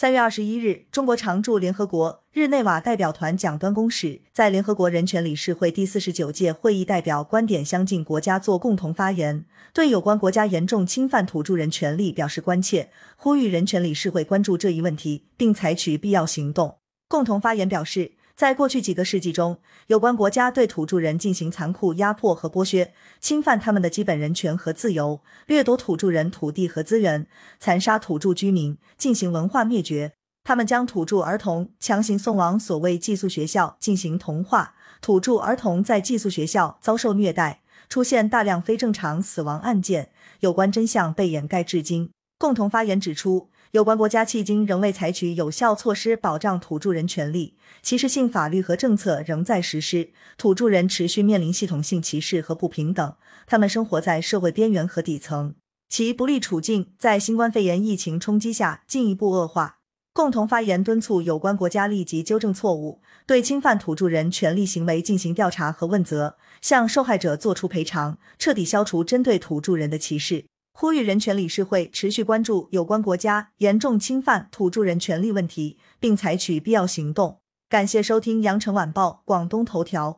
三月二十一日，中国常驻联合国日内瓦代表团蒋端公使在联合国人权理事会第四十九届会议代表观点相近国家做共同发言，对有关国家严重侵犯土著人权利表示关切，呼吁人权理事会关注这一问题，并采取必要行动。共同发言表示。在过去几个世纪中，有关国家对土著人进行残酷压迫和剥削，侵犯他们的基本人权和自由，掠夺土著人土地和资源，残杀土著居民，进行文化灭绝。他们将土著儿童强行送往所谓寄宿学校进行同化，土著儿童在寄宿学校遭受虐待，出现大量非正常死亡案件，有关真相被掩盖至今。共同发言指出。有关国家迄今仍未采取有效措施保障土著人权利，歧视性法律和政策仍在实施，土著人持续面临系统性歧视和不平等，他们生活在社会边缘和底层，其不利处境在新冠肺炎疫情冲击下进一步恶化。共同发言敦促有关国家立即纠正错误，对侵犯土著人权利行为进行调查和问责，向受害者作出赔偿，彻底消除针对土著人的歧视。呼吁人权理事会持续关注有关国家严重侵犯土著人权利问题，并采取必要行动。感谢收听羊城晚报广东头条。